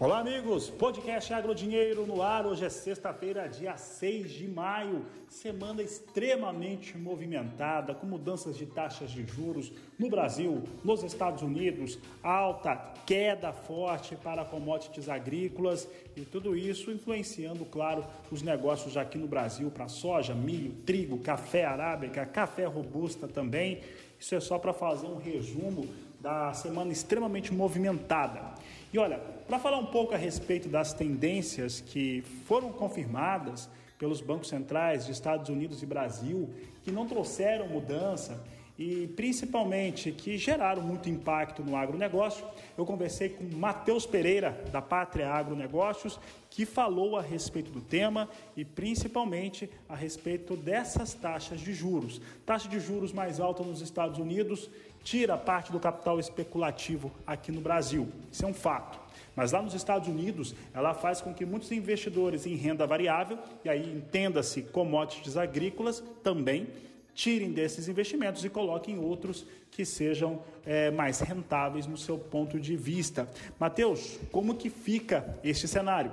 Olá, amigos! Podcast Agrodinheiro no ar. Hoje é sexta-feira, dia 6 de maio. Semana extremamente movimentada, com mudanças de taxas de juros no Brasil, nos Estados Unidos, alta, queda forte para commodities agrícolas e tudo isso influenciando, claro, os negócios aqui no Brasil para soja, milho, trigo, café arábica, café robusta também. Isso é só para fazer um resumo da semana extremamente movimentada. E olha, para falar um pouco a respeito das tendências que foram confirmadas pelos bancos centrais de Estados Unidos e Brasil, que não trouxeram mudança e principalmente que geraram muito impacto no agronegócio. Eu conversei com Matheus Pereira, da Pátria Agronegócios, que falou a respeito do tema e principalmente a respeito dessas taxas de juros. Taxa de juros mais alta nos Estados Unidos tira parte do capital especulativo aqui no Brasil. Isso é um fato. Mas lá nos Estados Unidos, ela faz com que muitos investidores em renda variável, e aí entenda-se commodities agrícolas também, tirem desses investimentos e coloquem outros que sejam é, mais rentáveis no seu ponto de vista. Mateus, como que fica este cenário?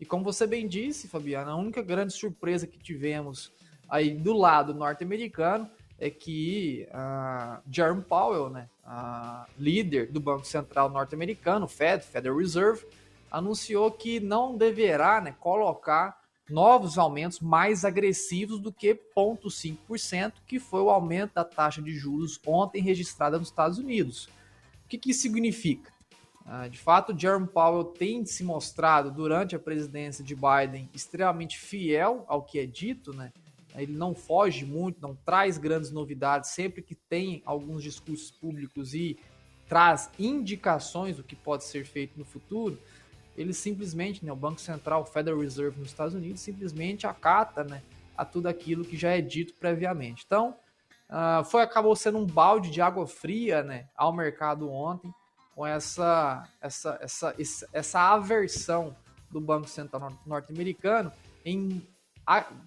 E como você bem disse, Fabiana, a única grande surpresa que tivemos aí do lado norte-americano é que uh, Jerome Powell, né, uh, líder do Banco Central norte-americano, Fed, Federal Reserve, anunciou que não deverá né, colocar novos aumentos mais agressivos do que 0,5%, que foi o aumento da taxa de juros ontem registrada nos Estados Unidos. O que, que isso significa? Ah, de fato, Jerome Powell tem se mostrado durante a presidência de Biden extremamente fiel ao que é dito, né? Ele não foge muito, não traz grandes novidades, sempre que tem alguns discursos públicos e traz indicações do que pode ser feito no futuro ele simplesmente, né, o Banco Central, o Federal Reserve nos Estados Unidos, simplesmente acata né, a tudo aquilo que já é dito previamente. Então, uh, foi acabou sendo um balde de água fria né, ao mercado ontem, com essa, essa, essa, essa aversão do Banco Central norte-americano em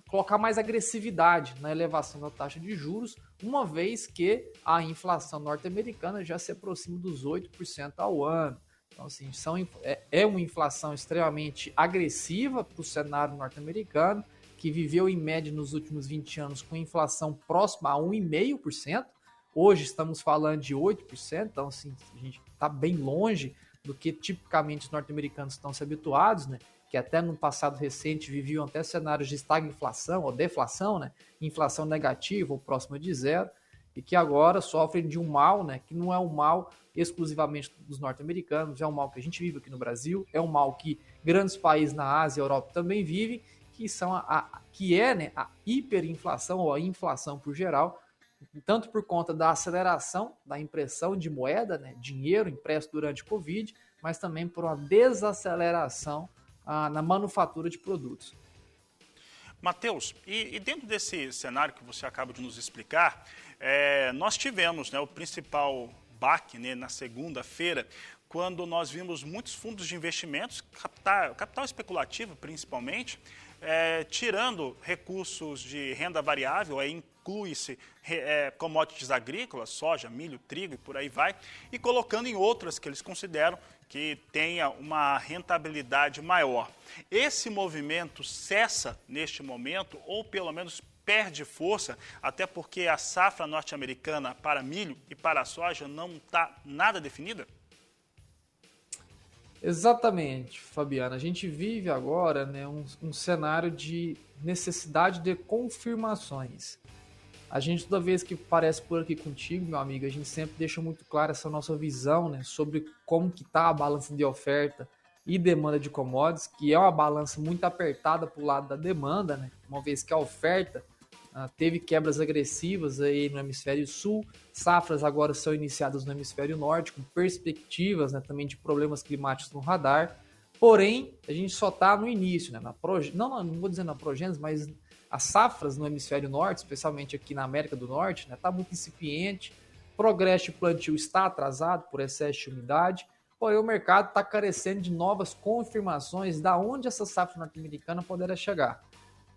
colocar mais agressividade na elevação da taxa de juros, uma vez que a inflação norte-americana já se aproxima dos 8% ao ano. Então, assim, são, é, é uma inflação extremamente agressiva para o cenário norte-americano, que viveu em média nos últimos 20 anos com inflação próxima a 1,5%. Hoje estamos falando de 8%, então assim, a gente está bem longe do que tipicamente os norte-americanos estão se habituados, né? que até no passado recente viviam até cenários de estagflação ou deflação, né? inflação negativa ou próxima de zero e que agora sofrem de um mal, né, que não é um mal exclusivamente dos norte-americanos, é um mal que a gente vive aqui no Brasil, é um mal que grandes países na Ásia e Europa também vivem, que são a, a que é né, a hiperinflação ou a inflação por geral, tanto por conta da aceleração da impressão de moeda, né, dinheiro impresso durante o Covid, mas também por uma desaceleração ah, na manufatura de produtos. Mateus, e, e, dentro desse cenário que você acaba de nos explicar, é, nós tivemos né, o principal baque né, na segunda-feira, quando nós vimos muitos fundos de investimentos, capital, capital especulativo principalmente, é, tirando recursos de renda variável, aí inclui-se é, commodities agrícolas, soja, milho, trigo e por aí vai, e colocando em outras que eles consideram que tenha uma rentabilidade maior. Esse movimento cessa neste momento, ou pelo menos perde força, até porque a safra norte-americana para milho e para soja não está nada definida? Exatamente, Fabiana. A gente vive agora né, um, um cenário de necessidade de confirmações. A gente, toda vez que parece por aqui contigo, meu amigo, a gente sempre deixa muito clara essa nossa visão né, sobre como que está a balança de oferta e demanda de commodities, que é uma balança muito apertada para o lado da demanda, né, uma vez que a oferta ah, teve quebras agressivas aí no hemisfério sul, safras agora são iniciadas no hemisfério norte, com perspectivas né, também de problemas climáticos no radar. Porém, a gente só está no início, né, na proge... não, não vou dizer na progênese, mas as safras no hemisfério norte, especialmente aqui na América do Norte, está né, tá muito incipiente. Progresso de plantio está atrasado por excesso de umidade. porém o mercado está carecendo de novas confirmações da onde essa safra norte-americana poderá chegar.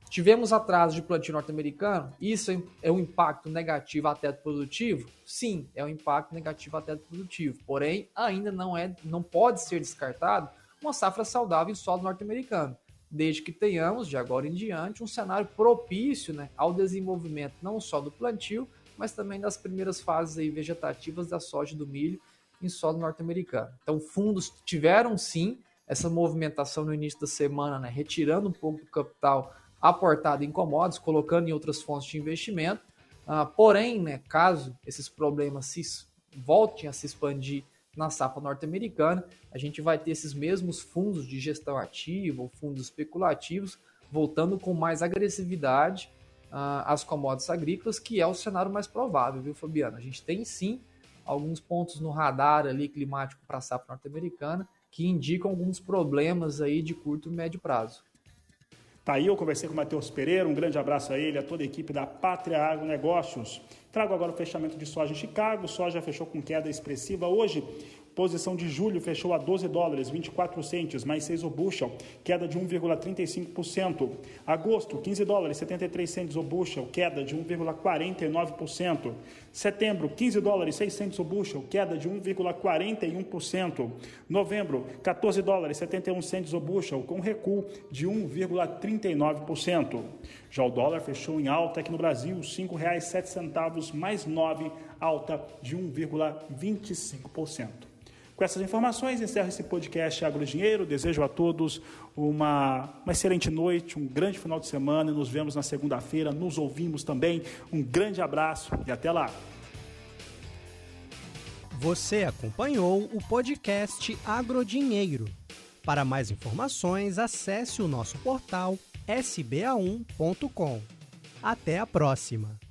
Tivemos atraso de plantio norte-americano? Isso é um impacto negativo a teto produtivo? Sim, é um impacto negativo a teto produtivo. Porém, ainda não é, não pode ser descartado uma safra saudável em solo norte-americano, desde que tenhamos, de agora em diante, um cenário propício né, ao desenvolvimento não só do plantio, mas também das primeiras fases aí vegetativas da soja e do milho em solo norte-americano. Então, fundos tiveram sim essa movimentação no início da semana, né, retirando um pouco do capital aportado em commodities, colocando em outras fontes de investimento. Uh, porém, né, caso esses problemas se voltem a se expandir na safra norte-americana, a gente vai ter esses mesmos fundos de gestão ativa fundos especulativos voltando com mais agressividade uh, às commodities agrícolas, que é o cenário mais provável, viu, Fabiano? A gente tem sim alguns pontos no radar ali climático para a safra norte-americana que indicam alguns problemas aí de curto e médio prazo. Tá aí, eu conversei com o Matheus Pereira, um grande abraço a ele, a toda a equipe da Pátria Agronegócios. Trago agora o fechamento de soja em Chicago, soja fechou com queda expressiva hoje, Posição de julho fechou a 12 dólares, 24 centes, mais 6 o bushel, queda de 1,35%. Agosto, 15 dólares, 73 centes o bushel, queda de 1,49%. Setembro, 15 dólares, 6 centes o bushel, queda de 1,41%. Novembro, 14 dólares, 71 centes o bushel, com recuo de 1,39%. Já o dólar fechou em alta aqui no Brasil, R$ 5,07 mais 9, alta de 1,25%. Com essas informações, encerro esse podcast Agrodinheiro. Desejo a todos uma, uma excelente noite, um grande final de semana. Nos vemos na segunda-feira, nos ouvimos também. Um grande abraço e até lá. Você acompanhou o podcast Agrodinheiro. Para mais informações, acesse o nosso portal sba1.com. Até a próxima!